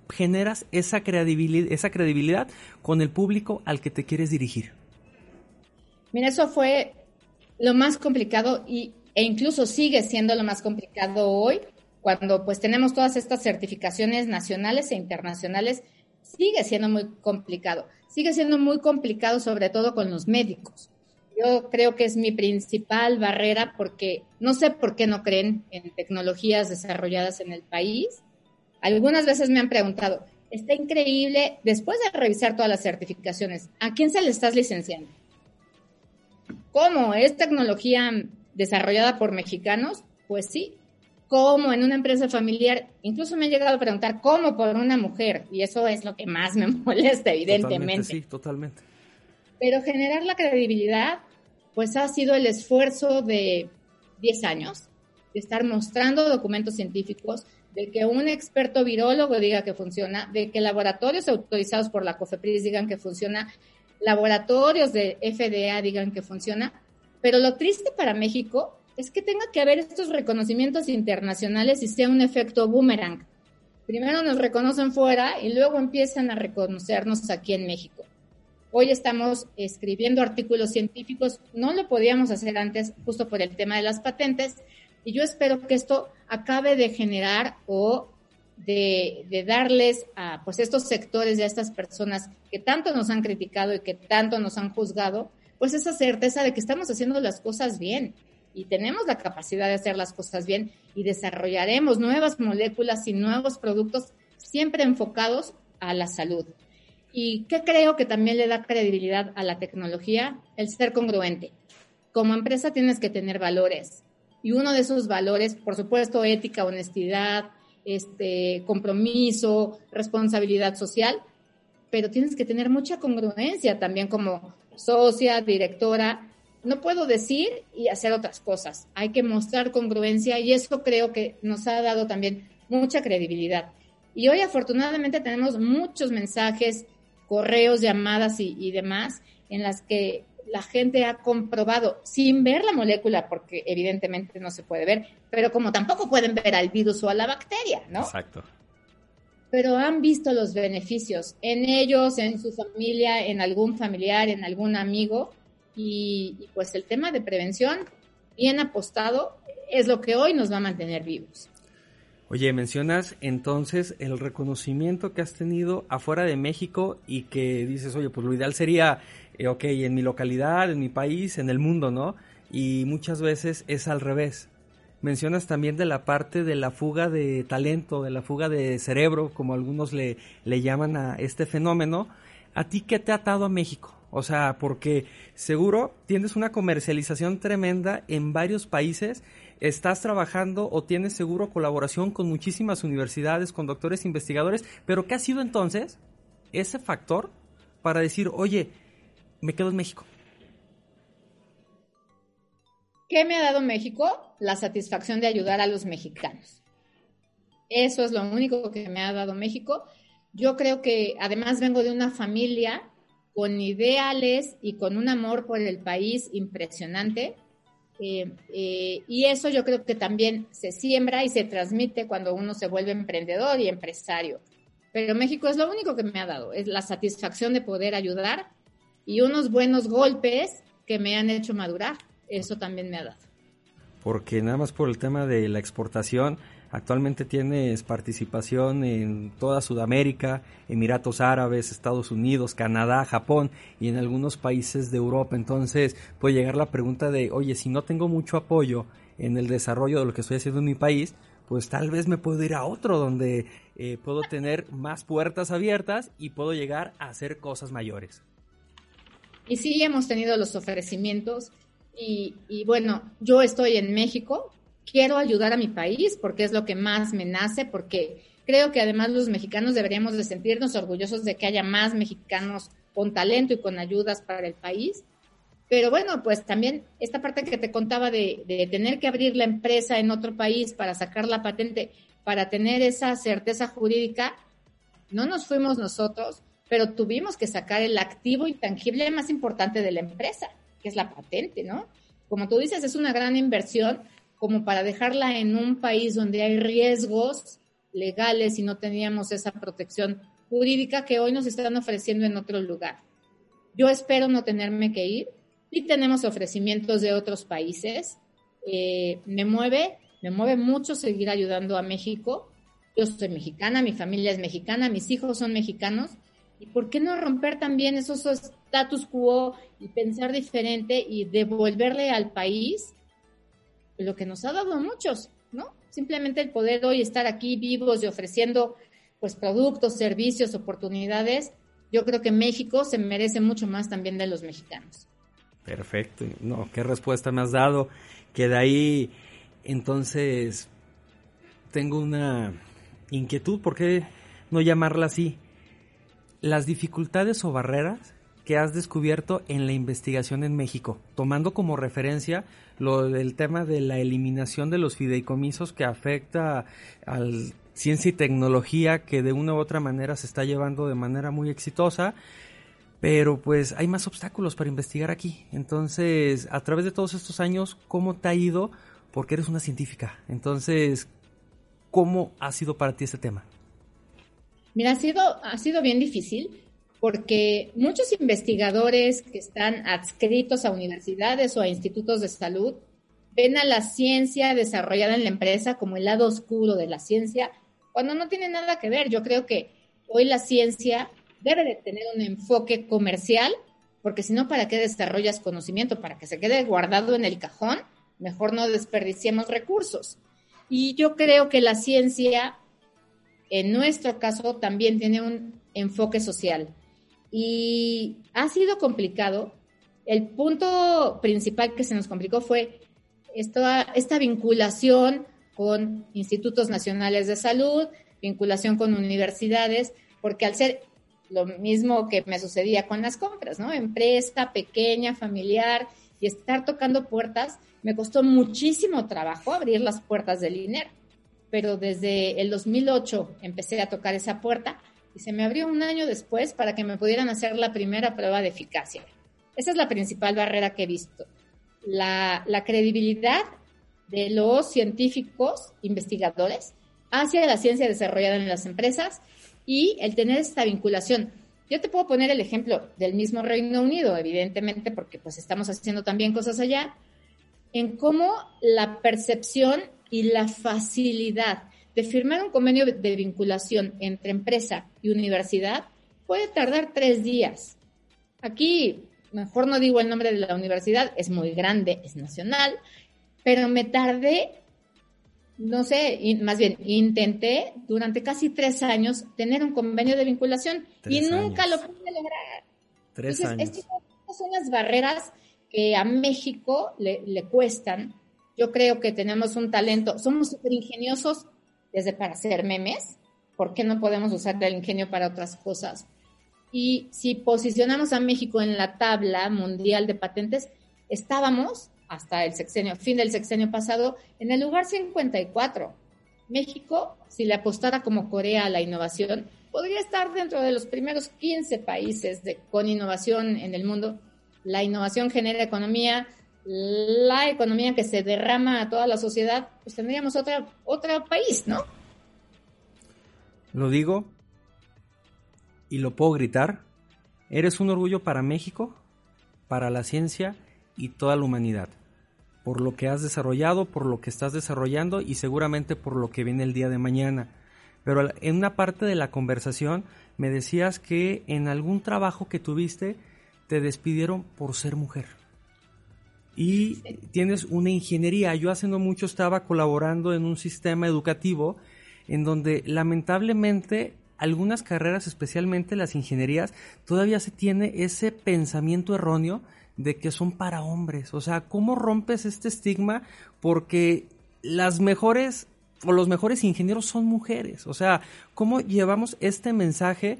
generas esa credibilidad, esa credibilidad con el público al que te quieres dirigir? Mira, eso fue lo más complicado y, e incluso sigue siendo lo más complicado hoy cuando pues tenemos todas estas certificaciones nacionales e internacionales, sigue siendo muy complicado. Sigue siendo muy complicado sobre todo con los médicos, Yo creo que es mi principal barrera porque no sé por qué no creen en tecnologías desarrolladas en el país. Algunas veces me han preguntado, está increíble, después de revisar todas las certificaciones, ¿a quién se le estás licenciando? ¿Cómo? ¿Es tecnología desarrollada por mexicanos? Pues sí. ¿Cómo en una empresa familiar? Incluso me han llegado a preguntar, ¿cómo por una mujer? Y eso es lo que más me molesta, evidentemente. sí, totalmente. Pero generar la credibilidad, pues ha sido el esfuerzo de 10 años, de estar mostrando documentos científicos, de que un experto virólogo diga que funciona, de que laboratorios autorizados por la COFEPRIS digan que funciona, laboratorios de FDA digan que funciona. Pero lo triste para México es que tenga que haber estos reconocimientos internacionales y sea un efecto boomerang. Primero nos reconocen fuera y luego empiezan a reconocernos aquí en México. Hoy estamos escribiendo artículos científicos, no lo podíamos hacer antes justo por el tema de las patentes, y yo espero que esto acabe de generar o de, darles a pues estos sectores y a estas personas que tanto nos han criticado y que tanto nos han juzgado, pues esa certeza de que estamos haciendo las cosas bien y tenemos la capacidad de hacer las cosas bien y desarrollaremos nuevas moléculas y nuevos productos siempre enfocados a la salud. ¿Y qué creo que también le da credibilidad a la tecnología? El ser congruente. Como empresa tienes que tener valores, y uno de esos valores, por supuesto, ética, honestidad, este, compromiso, responsabilidad social, pero tienes que tener mucha congruencia también como socia, directora. No puedo decir y hacer otras cosas. Hay que mostrar congruencia y eso creo que nos ha dado también mucha credibilidad. Y hoy afortunadamente tenemos muchos mensajes, correos, llamadas y, y demás en las que la gente ha comprobado sin ver la molécula, porque evidentemente no se puede ver, pero como tampoco pueden ver al virus o a la bacteria, ¿no? Exacto. Pero han visto los beneficios en ellos, en su familia, en algún familiar, en algún amigo, y, pues el tema de prevención, bien apostado, es lo que hoy nos va a mantener vivos. Oye, mencionas entonces el reconocimiento que has tenido afuera de México y que dices, oye, pues lo ideal sería eh, ok, en mi localidad, en mi país, en el mundo, ¿no? Y muchas veces es al revés. Mencionas también de la parte de la fuga de talento, de la fuga de cerebro, como algunos le, le llaman a este fenómeno. ¿A ti qué te ha atado a México? O sea, porque seguro tienes una comercialización tremenda en varios países, estás trabajando o tienes seguro colaboración con muchísimas universidades, con doctores investigadores, pero ¿qué ha sido entonces ese factor para decir, oye, me quedo en México. ¿Qué me ha dado México? La satisfacción de ayudar a los mexicanos. Eso es lo único que me ha dado México. Yo creo que además vengo de una familia con ideales y con un amor por el país impresionante. Eh, eh, y eso yo creo que también se siembra y se transmite cuando uno se vuelve emprendedor y empresario. Pero México es lo único que me ha dado, es la satisfacción de poder ayudar y unos buenos golpes que me han hecho madurar. Eso también me ha dado. Porque nada más por el tema de la exportación, actualmente tienes participación en toda Sudamérica, Emiratos Árabes, Estados Unidos, Canadá, Japón y en algunos países de Europa. Entonces puede llegar la pregunta de, oye, si no tengo mucho apoyo en el desarrollo de lo que estoy haciendo en mi país, pues tal vez me puedo ir a otro donde eh, puedo tener más puertas abiertas y puedo llegar a hacer cosas mayores. Y sí hemos tenido los ofrecimientos y, bueno, yo estoy en México, quiero ayudar a mi país porque es lo que más me nace, porque creo que además los mexicanos deberíamos de sentirnos orgullosos de que haya más mexicanos con talento y con ayudas para el país. Pero bueno, pues también esta parte que te contaba de, de tener que abrir la empresa en otro país para sacar la patente, para tener esa certeza jurídica, no nos fuimos nosotros, pero tuvimos que sacar el activo intangible más importante de la empresa, que es la patente, ¿no? Como tú dices, es una gran inversión como para dejarla en un país donde hay riesgos legales y no teníamos esa protección jurídica que hoy nos están ofreciendo en otro lugar. Yo espero no tenerme que ir. y tenemos ofrecimientos de otros países. Eh, me mueve, me mueve mucho seguir ayudando a México. Yo soy mexicana, mi familia es mexicana, mis hijos son mexicanos ¿Y por qué no romper también esos status quo y pensar diferente y devolverle al país lo que nos ha dado a muchos, ¿no? Simplemente el poder hoy estar aquí vivos y ofreciendo pues productos, servicios, oportunidades, yo creo que México se merece mucho más también de los mexicanos. Perfecto, no, qué respuesta me has dado, que de ahí entonces tengo una inquietud, ¿por qué no llamarla así? Las dificultades o barreras que has descubierto en la investigación en México, tomando como referencia lo del tema de la eliminación de los fideicomisos que afecta al ciencia y tecnología que de una u otra manera se está llevando de manera muy exitosa, pero pues hay más obstáculos para investigar aquí. Entonces, a través de todos estos años, ¿cómo te ha ido? Porque eres una científica. Entonces, ¿cómo ha sido para ti este tema? Mira, ha sido, ha sido bien difícil porque muchos investigadores que están adscritos a universidades o a institutos de salud ven a la ciencia desarrollada en la empresa como el lado oscuro de la ciencia, cuando no tiene nada que ver. Yo creo que hoy la ciencia debe de tener un enfoque comercial, porque si no, ¿para qué desarrollas conocimiento? Para que se quede guardado en el cajón, mejor no desperdiciemos recursos. Y yo creo que la ciencia, en nuestro caso, también tiene un enfoque social. Y ha sido complicado. El punto principal que se nos complicó fue esta, vinculación con institutos nacionales de salud, vinculación con universidades, porque al ser lo mismo que me sucedía con las compras, ¿no? Empresa pequeña, familiar, y estar tocando puertas, me costó muchísimo trabajo abrir las puertas del INER. Pero desde el 2008 empecé a tocar esa puerta y se me abrió un año después para que me pudieran hacer la primera prueba de eficacia. Esa es la principal barrera que he visto. La, la credibilidad de los científicos investigadores hacia la ciencia desarrollada en las empresas y el tener esta vinculación. Yo te puedo poner el ejemplo del mismo Reino Unido, evidentemente, porque pues estamos haciendo también cosas allá, en cómo la percepción y la facilidad de firmar un convenio de vinculación entre empresa y universidad puede tardar tres días. Aquí, mejor no digo el nombre de la universidad, es muy grande, es nacional, pero me tardé no sé, más bien intenté durante casi tres años tener un convenio de vinculación y nunca lo pude lograr. Tres años. Estas son las barreras que a México le, le, cuestan. Yo creo que tenemos un talento, somos súper ingeniosos desde para hacer memes, ¿por qué no podemos usar el ingenio para otras cosas? Y si posicionamos a México en la tabla mundial de patentes, estábamos hasta el sexenio, fin del sexenio pasado, en el lugar 54. México, si le apostara como Corea a la innovación, podría estar dentro de los primeros 15 países de, con innovación en el mundo. La innovación genera economía, la economía que se derrama a toda la sociedad, pues tendríamos otra, otro país, ¿no? Lo digo y lo puedo gritar. Eres un orgullo para México, para la ciencia y toda la humanidad por lo que has desarrollado, por lo que estás desarrollando y seguramente por lo que viene el día de mañana. Pero en una parte de la conversación me decías que en algún trabajo que tuviste te despidieron por ser mujer. Y tienes una ingeniería. Yo hace no mucho estaba colaborando en un sistema educativo en donde lamentablemente algunas carreras, especialmente las ingenierías, todavía se tiene ese pensamiento erróneo de que son para hombres. O sea, ¿cómo rompes este estigma? Porque las mejores o los mejores ingenieros son mujeres. O sea, ¿cómo llevamos este mensaje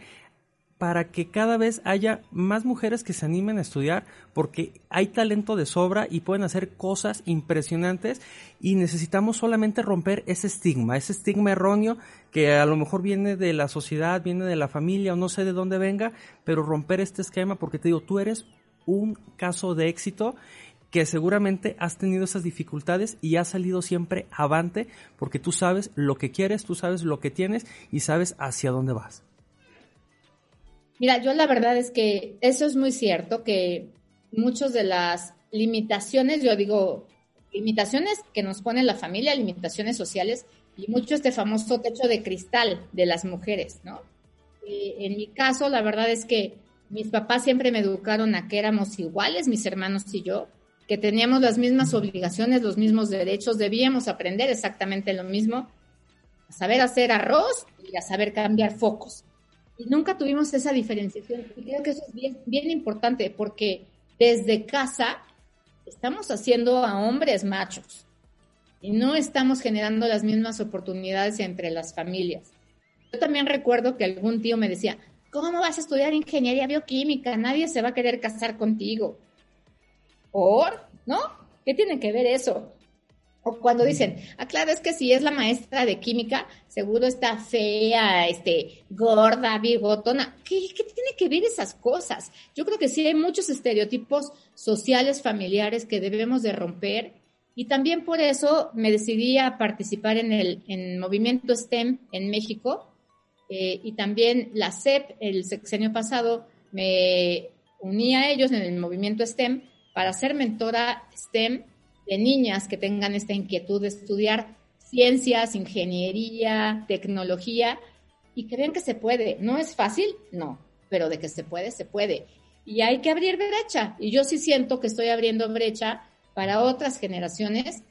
para que cada vez haya más mujeres que se animen a estudiar porque hay talento de sobra y pueden hacer cosas impresionantes y necesitamos solamente romper ese estigma, ese estigma erróneo que a lo mejor viene de la sociedad, viene de la familia o no sé de dónde venga, pero romper este esquema porque te digo, tú eres un caso de éxito que seguramente has tenido esas dificultades y has salido siempre avante porque tú sabes lo que quieres, tú sabes lo que tienes y sabes hacia dónde vas. Mira, yo la verdad es que eso es muy cierto, que muchas de las limitaciones, yo digo, limitaciones que nos pone la familia, limitaciones sociales, y mucho este famoso techo de cristal de las mujeres, ¿no? Eh, en mi caso, la verdad es que mis papás siempre me educaron a que éramos iguales, mis hermanos y yo, que teníamos las mismas obligaciones, los mismos derechos, debíamos aprender exactamente lo mismo, a saber hacer arroz y a saber cambiar focos. Y nunca tuvimos esa diferenciación. Y creo que eso es bien, bien importante porque desde casa estamos haciendo a hombres machos y no estamos generando las mismas oportunidades entre las familias. Yo también recuerdo que algún tío me decía, ¿cómo vas a estudiar ingeniería bioquímica? Nadie se va a querer casar contigo. ¿Por? ¿No? ¿Qué tiene que ver eso? O cuando dicen, ah, claro, es que si es la maestra de química, seguro está fea, este, gorda, bigotona. ¿Qué, ¿Qué tiene que ver esas cosas? Yo creo que sí hay muchos estereotipos sociales, familiares que debemos de romper. Y también por eso me decidí a participar en el en movimiento STEM en México. Eh, y también la CEP, el sexenio pasado, me uní a ellos en el movimiento STEM para ser mentora STEM de niñas que tengan esta inquietud de estudiar ciencias, ingeniería, tecnología y vean que se puede. ¿No es fácil? No, pero de que se puede, se puede. Y hay que abrir brecha. Y yo sí siento que estoy abriendo brecha para otras generaciones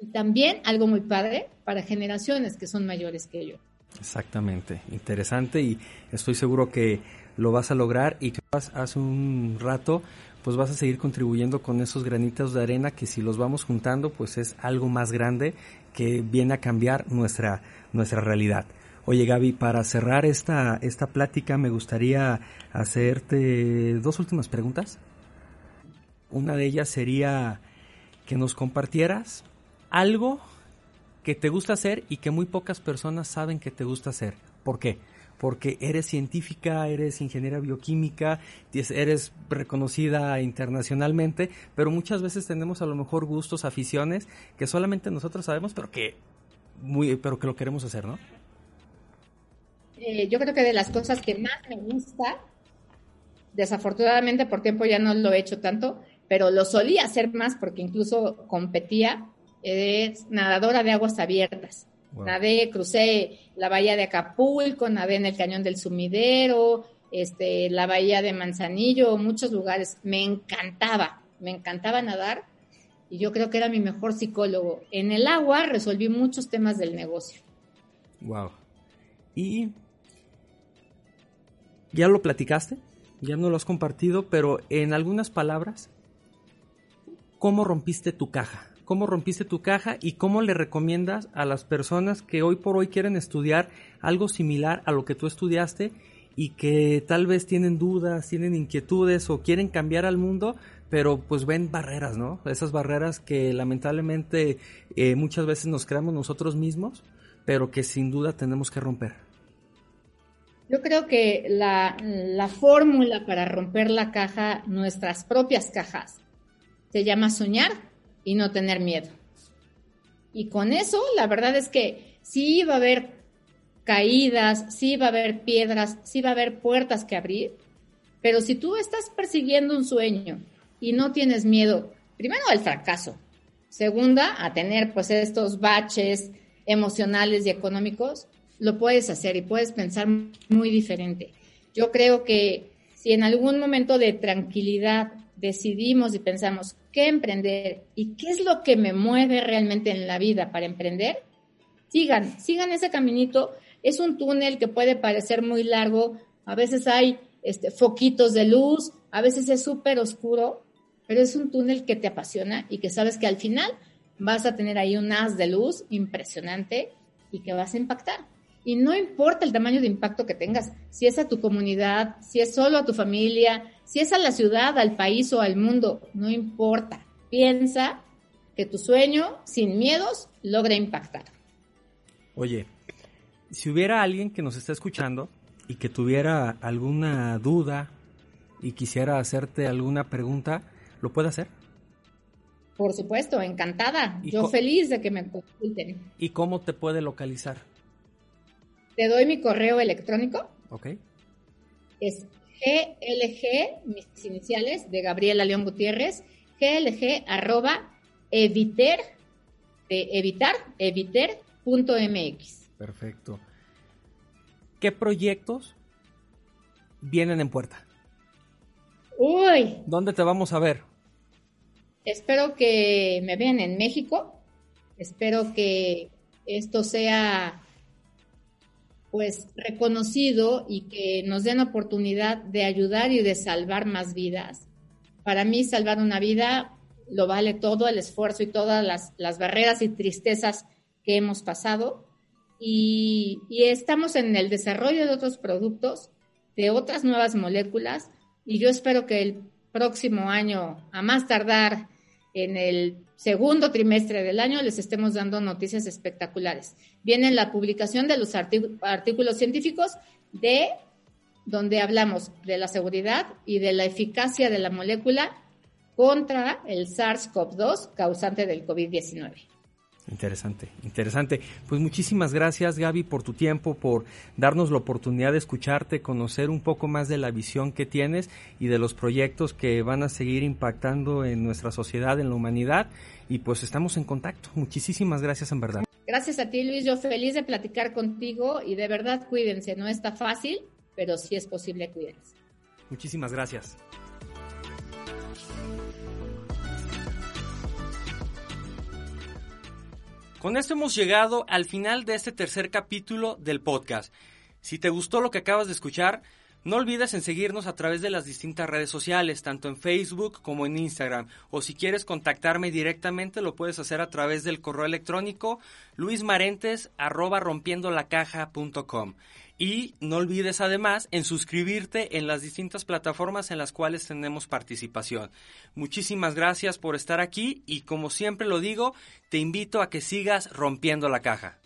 y también algo muy padre para generaciones que son mayores que yo. Exactamente, interesante y estoy seguro que lo vas a lograr y que hace un rato pues vas a seguir contribuyendo con esos granitos de arena que si los vamos juntando, pues es algo más grande que viene a cambiar nuestra, nuestra realidad. Oye Gaby, para cerrar esta, esta plática me gustaría hacerte dos últimas preguntas. Una de ellas sería que nos compartieras algo que te gusta hacer y que muy pocas personas saben que te gusta hacer. ¿Por qué? Porque eres científica, eres ingeniera bioquímica, eres reconocida internacionalmente, pero muchas veces tenemos a lo mejor gustos, aficiones que solamente nosotros sabemos, pero que muy, pero que lo queremos hacer, ¿no? Eh, yo creo que de las cosas que más me gusta, desafortunadamente por tiempo ya no lo he hecho tanto, pero lo solía hacer más porque incluso competía, es nadadora de aguas abiertas. Nadé, crucé la bahía de Acapulco, nadé en el cañón del Sumidero, este, la bahía de Manzanillo, muchos lugares. Me encantaba, me encantaba nadar y yo creo que era mi mejor psicólogo. En el agua resolví muchos temas del negocio. Wow. Y ya lo platicaste, ya no lo has compartido, pero en algunas palabras, ¿cómo rompiste tu caja? Cómo rompiste tu caja y cómo le recomiendas a las personas que hoy por hoy quieren estudiar algo similar a lo que tú estudiaste y que tal vez tienen dudas, tienen inquietudes o quieren cambiar al mundo, pero pues ven barreras, ¿no? Esas barreras que lamentablemente eh, muchas veces nos creamos nosotros mismos, pero que sin duda tenemos que romper. Yo creo que la, la fórmula para romper la caja, nuestras propias cajas, se llama soñar y no tener miedo. Y con eso, la verdad es que sí va a haber caídas, sí va a haber piedras, sí va a haber puertas que abrir, pero si tú estás persiguiendo un sueño y no tienes miedo, primero al fracaso, segunda a tener pues estos baches emocionales y económicos, lo puedes hacer y puedes pensar muy diferente. Yo creo que si en algún momento de tranquilidad decidimos y pensamos emprender y qué es lo que me mueve realmente en la vida para emprender, sigan, sigan ese caminito. Es un túnel que puede parecer muy largo, a veces hay este, foquitos de luz, a veces es súper oscuro, pero es un túnel que te apasiona y que sabes que al final vas a tener ahí un haz de luz impresionante y que vas a impactar. Y no importa el tamaño de impacto que tengas, si es a tu comunidad, si es solo a tu familia, si es a la ciudad, al país o al mundo, no importa. Piensa que tu sueño, sin miedos, logra impactar. Oye, si hubiera alguien que nos está escuchando y que tuviera alguna duda y quisiera hacerte alguna pregunta, ¿lo puede hacer? Por supuesto, encantada. Yo feliz de que me consulten. ¿Y cómo te puede localizar? Te doy mi correo electrónico. Ok. Es GLG, mis iniciales, de Gabriela León Gutiérrez, glg arroba eviter, de evitar, eviter.mx. Perfecto. ¿Qué proyectos vienen en puerta? Uy. ¿Dónde te vamos a ver? Espero que me vean en México. Espero que esto sea pues reconocido y que nos den oportunidad de ayudar y de salvar más vidas. Para mí salvar una vida lo vale todo el esfuerzo y todas las, barreras y tristezas que hemos pasado. Y, estamos en el desarrollo de otros productos, de otras nuevas moléculas, y yo espero que el próximo año, a más tardar en el segundo trimestre del año les estemos dando noticias espectaculares. Viene la publicación de los artículos científicos de donde hablamos de la seguridad y de la eficacia de la molécula contra el SARS-CoV-2 causante del COVID-19. Interesante, interesante. Pues muchísimas gracias Gaby por tu tiempo, por darnos la oportunidad de escucharte, conocer un poco más de la visión que tienes y de los proyectos que van a seguir impactando en nuestra sociedad, en la humanidad. Y pues estamos en contacto. Muchísimas gracias en verdad. Gracias a ti Luis, yo feliz de platicar contigo y de verdad cuídense, no está fácil, pero sí es posible cuídense. Muchísimas gracias. Con esto hemos llegado al final de este tercer capítulo del podcast. Si te gustó lo que acabas de escuchar, no olvides en seguirnos a través de las distintas redes sociales, tanto en Facebook como en Instagram. O si quieres contactarme directamente, lo puedes hacer a través del correo electrónico luismarentes y no olvides además en suscribirte en las distintas plataformas en las cuales tenemos participación. Muchísimas gracias por estar aquí y como siempre lo digo, te invito a que sigas rompiendo la caja.